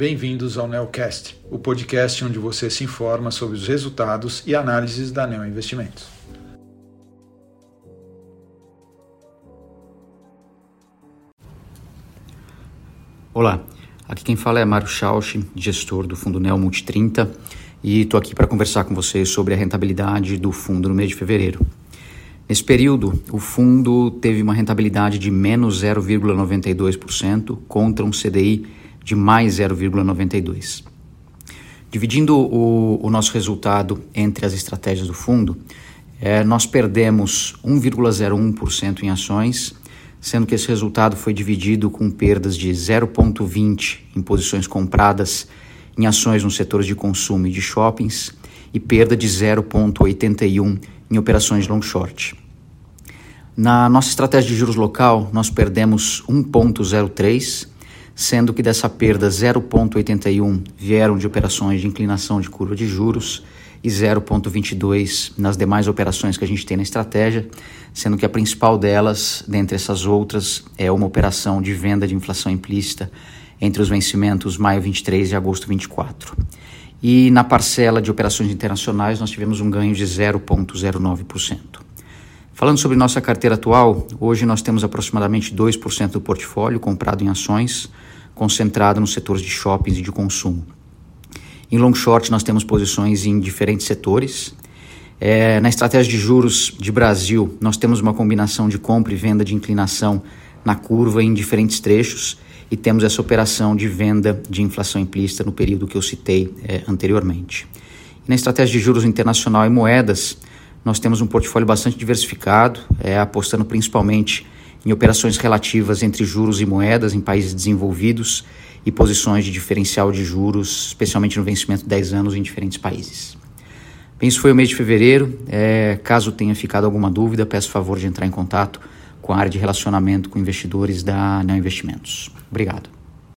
bem-vindos ao Neocast, o podcast onde você se informa sobre os resultados e análises da Neo Investimentos. Olá, aqui quem fala é Mário Schausch, gestor do Fundo Neo Multi 30, e estou aqui para conversar com vocês sobre a rentabilidade do fundo no mês de fevereiro. Nesse período, o fundo teve uma rentabilidade de menos 0,92% contra um CDI de mais 0,92. Dividindo o, o, nosso resultado entre as estratégias do fundo, é, nós perdemos 1,01% em ações, sendo que esse resultado foi dividido com perdas de 0,20% em posições compradas em ações nos setores de consumo e de shoppings e perda de 0,81% em operações long short. Na nossa estratégia de juros local, nós perdemos 1,03%, sendo que dessa perda 0,81 vieram de operações de inclinação de curva de juros e 0,22 nas demais operações que a gente tem na estratégia, sendo que a principal delas, dentre essas outras, é uma operação de venda de inflação implícita entre os vencimentos maio 23 e agosto 24. E na parcela de operações internacionais, nós tivemos um ganho de 0,09%. Falando sobre nossa carteira atual, hoje nós temos aproximadamente 2% do portfólio comprado em ações, concentrado nos setores de shoppings e de consumo. Em long short, nós temos posições em diferentes setores. É, na estratégia de juros de Brasil, nós temos uma combinação de compra e venda de inclinação na curva em diferentes trechos e temos essa operação de venda de inflação implícita no período que eu citei é, anteriormente. E na estratégia de juros internacional e moedas, nós temos um portfólio bastante diversificado, é, apostando principalmente em operações relativas entre juros e moedas em países desenvolvidos e posições de diferencial de juros, especialmente no vencimento de 10 anos em diferentes países. Bem, isso foi o mês de fevereiro. É, caso tenha ficado alguma dúvida, peço favor de entrar em contato com a área de relacionamento com investidores da Neo Investimentos. Obrigado.